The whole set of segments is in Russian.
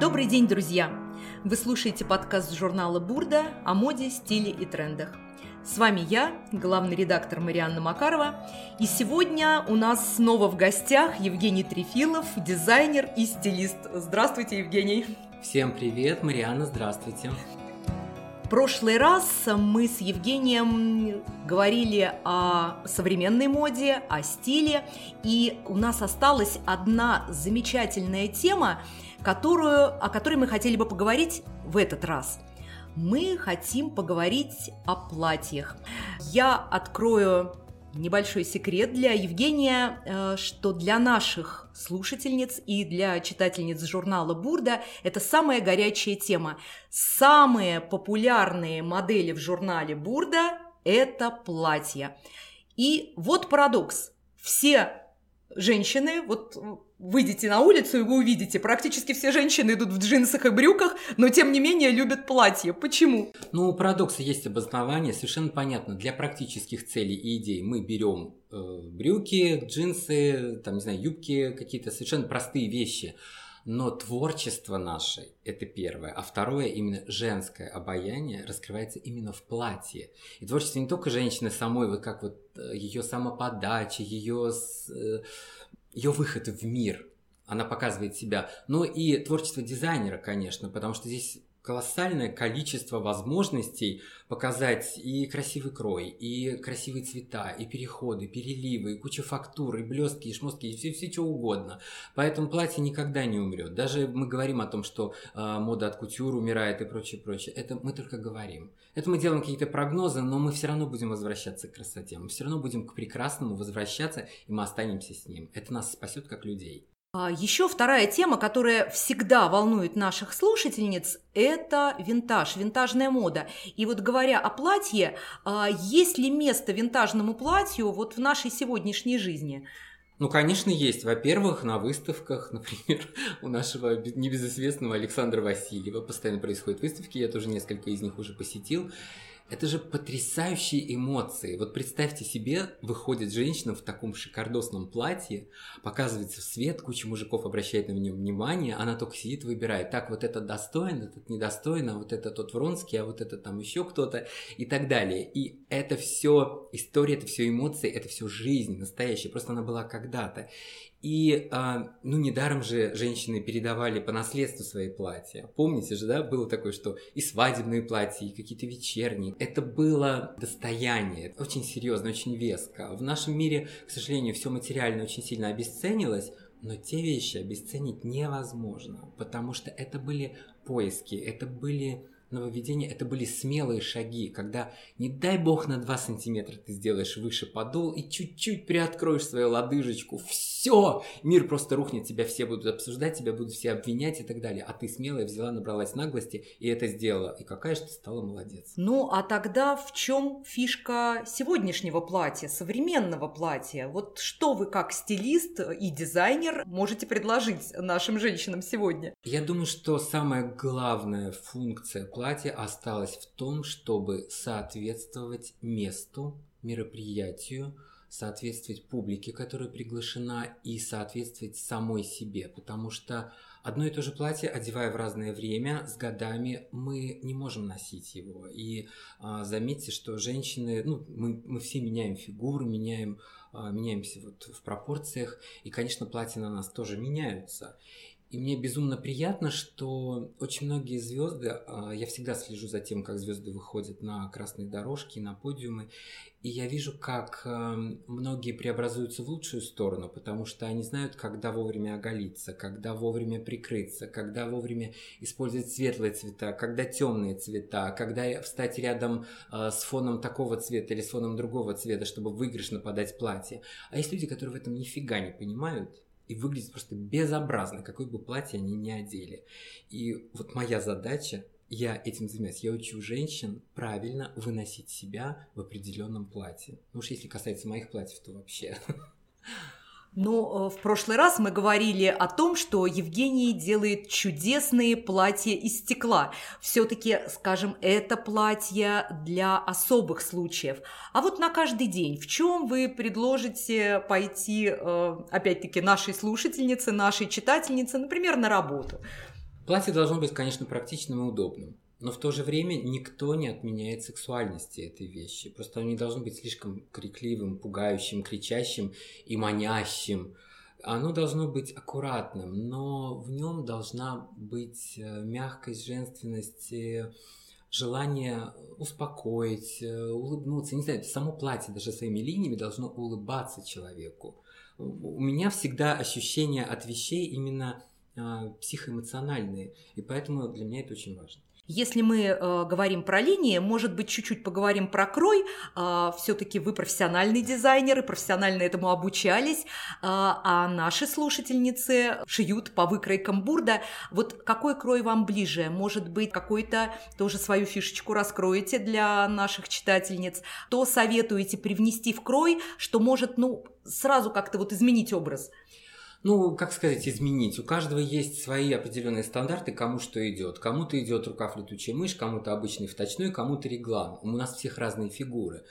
Добрый день, друзья! Вы слушаете подкаст журнала «Бурда» о моде, стиле и трендах. С вами я, главный редактор Марианна Макарова, и сегодня у нас снова в гостях Евгений Трефилов, дизайнер и стилист. Здравствуйте, Евгений! Всем привет, Марианна, здравствуйте! Прошлый раз мы с Евгением говорили о современной моде, о стиле, и у нас осталась одна замечательная тема, которую, о которой мы хотели бы поговорить в этот раз. Мы хотим поговорить о платьях. Я открою небольшой секрет для Евгения, э, что для наших слушательниц и для читательниц журнала «Бурда» это самая горячая тема. Самые популярные модели в журнале «Бурда» – это платья. И вот парадокс. Все женщины, вот выйдете на улицу, и вы увидите, практически все женщины идут в джинсах и брюках, но тем не менее любят платье. Почему? Ну, у парадокса есть обоснование, совершенно понятно. Для практических целей и идей мы берем э, брюки, джинсы, там, не знаю, юбки, какие-то совершенно простые вещи. Но творчество наше – это первое. А второе, именно женское обаяние раскрывается именно в платье. И творчество не только женщины самой, вот как вот э, ее самоподача, ее э, ее выход в мир, она показывает себя, но и творчество дизайнера, конечно, потому что здесь колоссальное количество возможностей показать и красивый крой, и красивые цвета, и переходы, переливы, и куча фактур, и блестки, и шмостки, и все, все что угодно. Поэтому платье никогда не умрет. Даже мы говорим о том, что э, мода от кутюр умирает и прочее, прочее. Это мы только говорим. Это мы делаем какие-то прогнозы, но мы все равно будем возвращаться к красоте. Мы все равно будем к прекрасному возвращаться, и мы останемся с ним. Это нас спасет как людей. А Еще вторая тема, которая всегда волнует наших слушательниц, это винтаж, винтажная мода. И вот говоря о платье, а, есть ли место винтажному платью вот в нашей сегодняшней жизни? Ну, конечно, есть. Во-первых, на выставках, например, у нашего небезызвестного Александра Васильева постоянно происходят выставки, я тоже несколько из них уже посетил. Это же потрясающие эмоции. Вот представьте себе, выходит женщина в таком шикардосном платье, показывается в свет, куча мужиков обращает на нее внимание, она только сидит, выбирает, так, вот этот достоин, этот недостоин, а вот это тот Вронский, а вот это там еще кто-то и так далее. И это все история, это все эмоции, это все жизнь настоящая, просто она была когда-то. И, а, ну, недаром же женщины передавали по наследству свои платья. Помните же, да, было такое, что и свадебные платья, и какие-то вечерние. Это было достояние, очень серьезно, очень веско. В нашем мире, к сожалению, все материально очень сильно обесценилось, но те вещи обесценить невозможно, потому что это были поиски, это были нововведения это были смелые шаги, когда, не дай бог, на 2 сантиметра ты сделаешь выше подол и чуть-чуть приоткроешь свою лодыжечку. Все! Мир просто рухнет, тебя все будут обсуждать, тебя будут все обвинять и так далее. А ты смелая взяла, набралась наглости и это сделала. И какая же ты стала молодец. Ну, а тогда в чем фишка сегодняшнего платья, современного платья? Вот что вы как стилист и дизайнер можете предложить нашим женщинам сегодня? Я думаю, что самая главная функция платье осталось в том, чтобы соответствовать месту, мероприятию, соответствовать публике, которая приглашена, и соответствовать самой себе, потому что одно и то же платье, одевая в разное время, с годами мы не можем носить его. И а, заметьте, что женщины, ну, мы, мы все меняем фигуру, меняем, а, меняемся вот в пропорциях, и, конечно, платья на нас тоже меняются. И мне безумно приятно, что очень многие звезды, а, я всегда слежу за тем, как звезды выходят на красные дорожки, на подиумы, и я вижу, как эм, многие преобразуются в лучшую сторону, потому что они знают, когда вовремя оголиться, когда вовремя прикрыться, когда вовремя использовать светлые цвета, когда темные цвета, когда встать рядом э, с фоном такого цвета или с фоном другого цвета, чтобы выигрышно подать платье. А есть люди, которые в этом нифига не понимают, и выглядит просто безобразно, какое бы платье они ни одели. И вот моя задача, я этим занимаюсь, я учу женщин правильно выносить себя в определенном платье. Ну уж если касается моих платьев, то вообще. Ну, в прошлый раз мы говорили о том, что Евгений делает чудесные платья из стекла. Все-таки, скажем, это платье для особых случаев. А вот на каждый день в чем вы предложите пойти, э, опять-таки, нашей слушательнице, нашей читательнице, например, на работу? Платье должно быть, конечно, практичным и удобным. Но в то же время никто не отменяет сексуальности этой вещи. Просто оно не должно быть слишком крикливым, пугающим, кричащим и манящим. Оно должно быть аккуратным, но в нем должна быть э, мягкость, женственность, э, желание успокоить, э, улыбнуться. Не знаю, само платье даже своими линиями должно улыбаться человеку. У меня всегда ощущение от вещей именно а, психоэмоциональные, и поэтому для меня это очень важно. Если мы э, говорим про линии, может быть, чуть-чуть поговорим про крой. Э, а, Все-таки вы профессиональный дизайнер и профессионально этому обучались, э, а наши слушательницы шьют по выкройкам бурда. Вот какой крой вам ближе? Может быть, какой-то тоже свою фишечку раскроете для наших читательниц? То советуете привнести в крой, что может, ну, сразу как-то вот изменить образ? Ну, как сказать, изменить. У каждого есть свои определенные стандарты, кому что идет. Кому-то идет рукав летучая мышь, кому-то обычный вточной, кому-то реглан. У нас всех разные фигуры.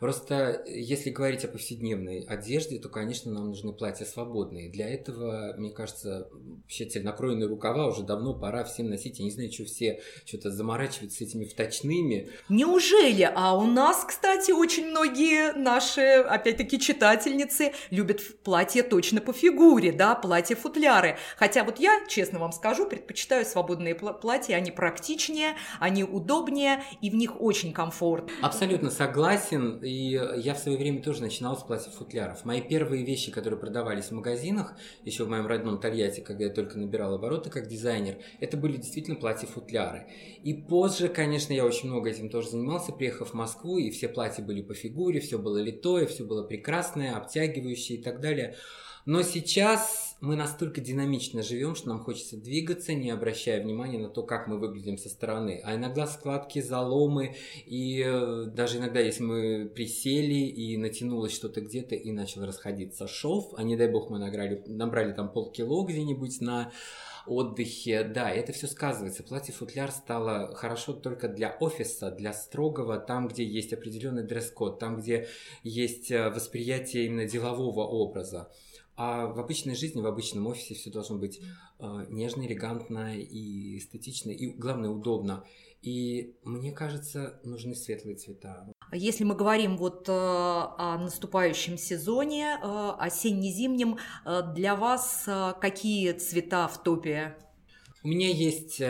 Просто если говорить о повседневной одежде, то, конечно, нам нужны платья свободные. Для этого, мне кажется, вообще накроенные рукава уже давно пора всем носить. Я не знаю, что все что-то заморачиваются с этими вточными. Неужели? А у нас, кстати, очень многие наши, опять-таки, читательницы любят платья точно по фигуре, да, платья-футляры. Хотя вот я, честно вам скажу, предпочитаю свободные платья, они практичнее, они удобнее, и в них очень комфорт. Абсолютно согласен. И я в свое время тоже начинал с платьев-футляров. Мои первые вещи, которые продавались в магазинах, еще в моем родном Тольятти, когда я только набирал обороты как дизайнер, это были действительно платья-футляры. И позже, конечно, я очень много этим тоже занимался, приехав в Москву, и все платья были по фигуре, все было литое, все было прекрасное, обтягивающее и так далее. Но сейчас мы настолько динамично живем, что нам хочется двигаться, не обращая внимания на то, как мы выглядим со стороны. А иногда складки, заломы, и э, даже иногда, если мы присели и натянулось что-то где-то и начал расходиться шов, а не дай бог мы набрали, набрали там полкило где-нибудь на отдыхе. Да, это все сказывается. Платье-футляр стало хорошо только для офиса, для строгого, там, где есть определенный дресс-код, там, где есть э, восприятие именно делового образа. А в обычной жизни, в обычном офисе все должно быть э, нежно, элегантно и эстетично, и главное удобно. И мне кажется, нужны светлые цвета. Если мы говорим вот э, о наступающем сезоне, э, осенне-зимнем, э, для вас какие цвета в топе? У меня есть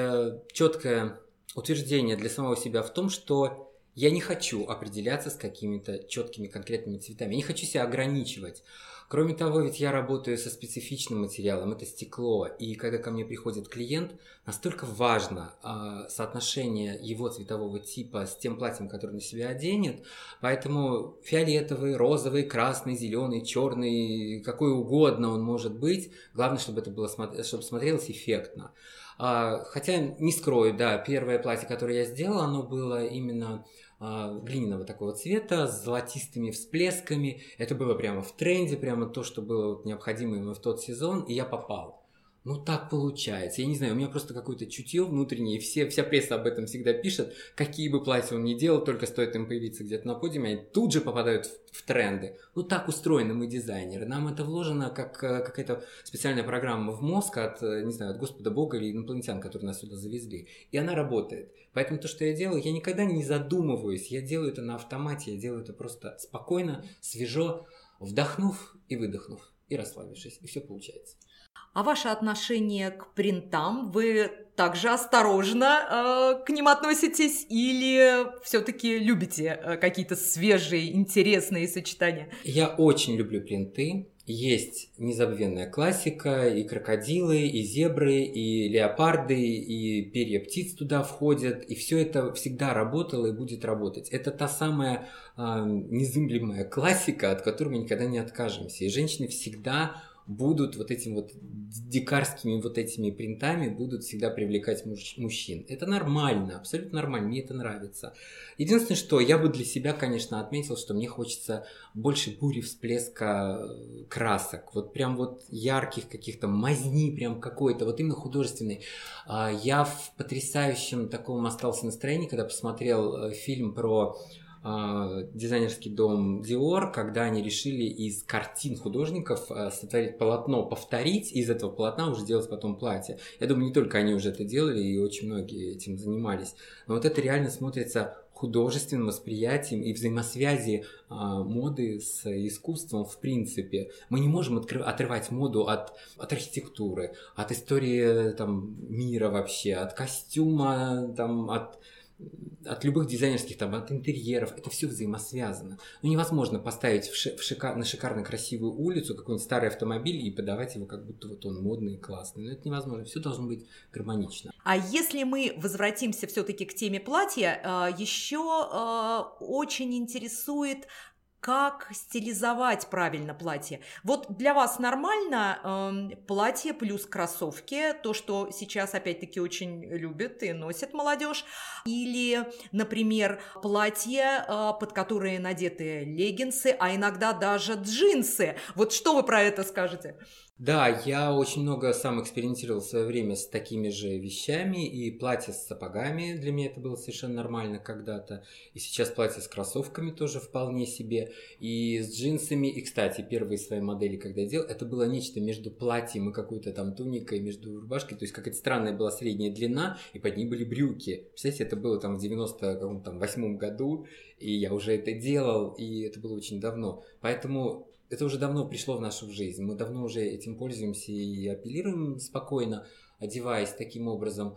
четкое утверждение для самого себя в том, что я не хочу определяться с какими-то четкими конкретными цветами. Я не хочу себя ограничивать. Кроме того, ведь я работаю со специфичным материалом, это стекло, и когда ко мне приходит клиент, настолько важно э, соотношение его цветового типа с тем платьем, которое на себя оденет, поэтому фиолетовый, розовый, красный, зеленый, черный, какой угодно он может быть, главное, чтобы это было, чтобы смотрелось эффектно. А, хотя не скрою, да, первое платье, которое я сделал, оно было именно глиняного такого цвета с золотистыми всплесками. Это было прямо в тренде, прямо то, что было вот необходимо именно в тот сезон, и я попал. Ну, так получается. Я не знаю, у меня просто какое-то чутье внутреннее, все, вся пресса об этом всегда пишет. Какие бы платья он ни делал, только стоит им появиться где-то на подиуме, они тут же попадают в, в тренды. Ну, так устроены мы дизайнеры. Нам это вложено как э, какая-то специальная программа в мозг от, э, не знаю, от Господа Бога или инопланетян, которые нас сюда завезли. И она работает. Поэтому то, что я делаю, я никогда не задумываюсь. Я делаю это на автомате, я делаю это просто спокойно, свежо, вдохнув и выдохнув, и расслабившись. И все получается. А ваше отношение к принтам, вы также осторожно э, к ним относитесь или все-таки любите э, какие-то свежие, интересные сочетания? Я очень люблю принты. Есть незабвенная классика, и крокодилы, и зебры, и леопарды, и перья птиц туда входят, и все это всегда работало и будет работать. Это та самая э, незыблемая классика, от которой мы никогда не откажемся. И женщины всегда будут вот этим вот дикарскими вот этими принтами будут всегда привлекать муж, мужчин. Это нормально, абсолютно нормально, мне это нравится. Единственное, что я бы для себя, конечно, отметил, что мне хочется больше бури всплеска э, красок, вот прям вот ярких каких-то, мазни прям какой-то, вот именно художественный. А, я в потрясающем таком остался настроении, когда посмотрел э, фильм про э, дизайнерский дом Dior, когда они решили из картин художников э, сотворить полотно, повторить, и из этого полотна уже делать потом платье. Я думаю, не только они уже это делали, и очень многие этим занимались. Но вот это реально смотрится художественным восприятием и взаимосвязи а, моды с искусством в принципе. Мы не можем откры- отрывать моду от, от архитектуры, от истории там, мира вообще, от костюма, там, от от любых дизайнерских, там, от интерьеров, это все взаимосвязано. Ну, невозможно поставить в ши- в шика- на шикарно красивую улицу какой-нибудь старый автомобиль и подавать его, как будто вот он модный и классный. Но это невозможно, все должно быть гармонично. А если мы возвратимся все-таки к теме платья, э, еще э, очень интересует как стилизовать правильно платье. Вот для вас нормально э, платье плюс кроссовки, то, что сейчас опять-таки очень любят и носит молодежь, или, например, платье, э, под которые надеты леггинсы, а иногда даже джинсы. Вот что вы про это скажете? Да, я очень много сам экспериментировал в свое время с такими же вещами, и платье с сапогами для меня это было совершенно нормально когда-то, и сейчас платье с кроссовками тоже вполне себе, и с джинсами, и, кстати, первые свои модели, когда я делал, это было нечто между платьем и какой-то там туникой, между рубашкой, то есть какая-то странная была средняя длина, и под ней были брюки. Представляете, это было там в 98 году, и я уже это делал, и это было очень давно. Поэтому это уже давно пришло в нашу жизнь. Мы давно уже этим пользуемся и апеллируем спокойно, одеваясь таким образом.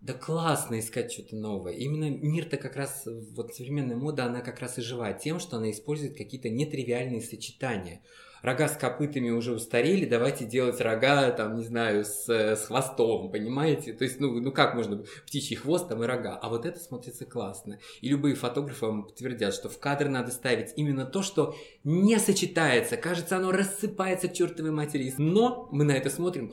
Да классно искать что-то новое. Именно мир-то как раз, вот современная мода, она как раз и живая тем, что она использует какие-то нетривиальные сочетания рога с копытами уже устарели, давайте делать рога, там, не знаю, с, с хвостом, понимаете? То есть, ну, ну как можно птичий хвост там и рога? А вот это смотрится классно. И любые фотографы вам подтвердят, что в кадр надо ставить именно то, что не сочетается. Кажется, оно рассыпается к чертовой матери. Но мы на это смотрим,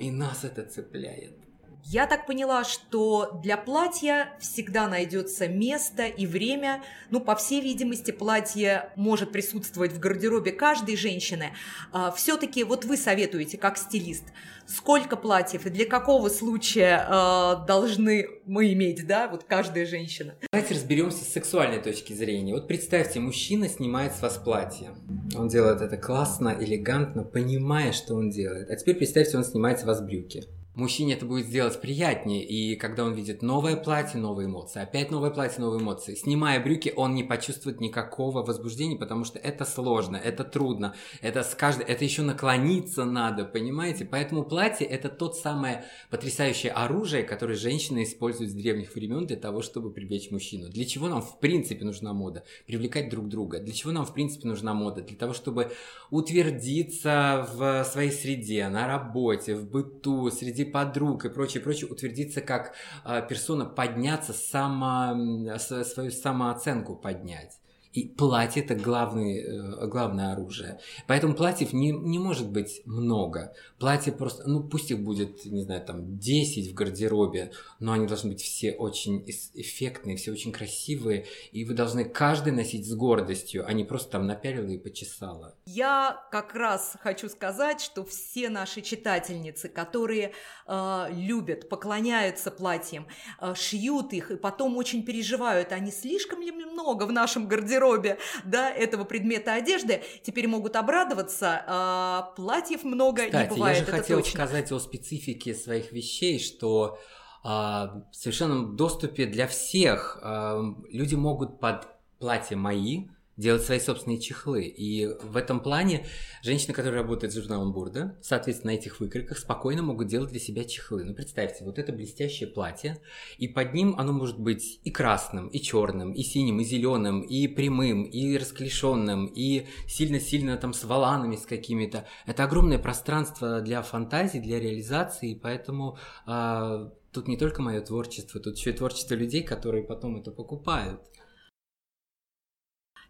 и нас это цепляет. Я так поняла, что для платья всегда найдется место и время. Ну, по всей видимости, платье может присутствовать в гардеробе каждой женщины. А, Все-таки вот вы советуете, как стилист, сколько платьев и для какого случая э, должны мы иметь, да, вот каждая женщина? Давайте разберемся с сексуальной точки зрения. Вот представьте, мужчина снимает с вас платье. Он делает это классно, элегантно, понимая, что он делает. А теперь представьте, он снимает с вас брюки мужчине это будет сделать приятнее, и когда он видит новое платье, новые эмоции, опять новое платье, новые эмоции, снимая брюки, он не почувствует никакого возбуждения, потому что это сложно, это трудно, это с каждой, это еще наклониться надо, понимаете? Поэтому платье это тот самое потрясающее оружие, которое женщины используют с древних времен для того, чтобы привлечь мужчину. Для чего нам в принципе нужна мода? Привлекать друг друга. Для чего нам в принципе нужна мода? Для того, чтобы утвердиться в своей среде, на работе, в быту, среди подруг и прочее, прочее, утвердиться как э, персона, подняться, само, свою самооценку поднять. И платье это главный, э, главное оружие. Поэтому платьев не, не может быть много. Платье просто, ну пусть их будет, не знаю, там 10 в гардеробе, но они должны быть все очень эффектные, все очень красивые. И вы должны каждый носить с гордостью, а не просто там напялила и почесала. Я как раз хочу сказать, что все наши читательницы, которые э, любят, поклоняются платьям, э, шьют их и потом очень переживают, они слишком ли много в нашем гардеробе гардеробе да, этого предмета одежды, теперь могут обрадоваться. А, платьев много Кстати, не бывает. Я же хотел точно. сказать о специфике своих вещей, что а, в совершенном доступе для всех а, люди могут под платье мои делать свои собственные чехлы. И в этом плане женщины, которые работают с журналом Бурда, соответственно, на этих выкройках спокойно могут делать для себя чехлы. Ну, представьте, вот это блестящее платье, и под ним оно может быть и красным, и черным, и синим, и зеленым, и прямым, и расклешенным, и сильно-сильно там с валанами с какими-то. Это огромное пространство для фантазии, для реализации, поэтому э, тут не только мое творчество, тут еще и творчество людей, которые потом это покупают.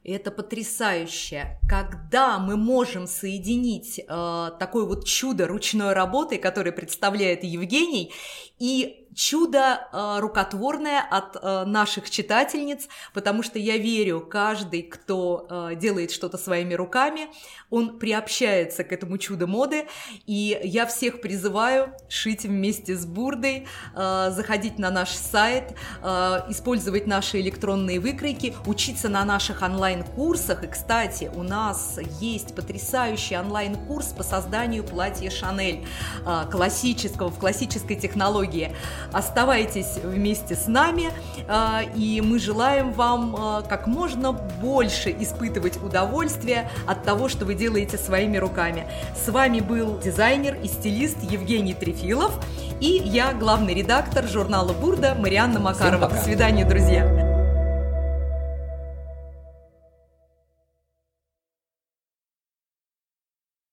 Это потрясающе. Когда мы можем соединить э, такое вот чудо ручной работы, которое представляет Евгений, и чудо э, рукотворное от э, наших читательниц, потому что я верю, каждый, кто э, делает что-то своими руками, он приобщается к этому чуду моды, и я всех призываю шить вместе с Бурдой, э, заходить на наш сайт, э, использовать наши электронные выкройки, учиться на наших онлайн-курсах, и, кстати, у нас есть потрясающий онлайн-курс по созданию платья Шанель, э, классического, в классической технологии. Оставайтесь вместе с нами, а, и мы желаем вам а, как можно больше испытывать удовольствие от того, что вы делаете своими руками. С вами был дизайнер и стилист Евгений Трефилов и я, главный редактор журнала «Бурда» Марианна Макарова. До свидания, друзья!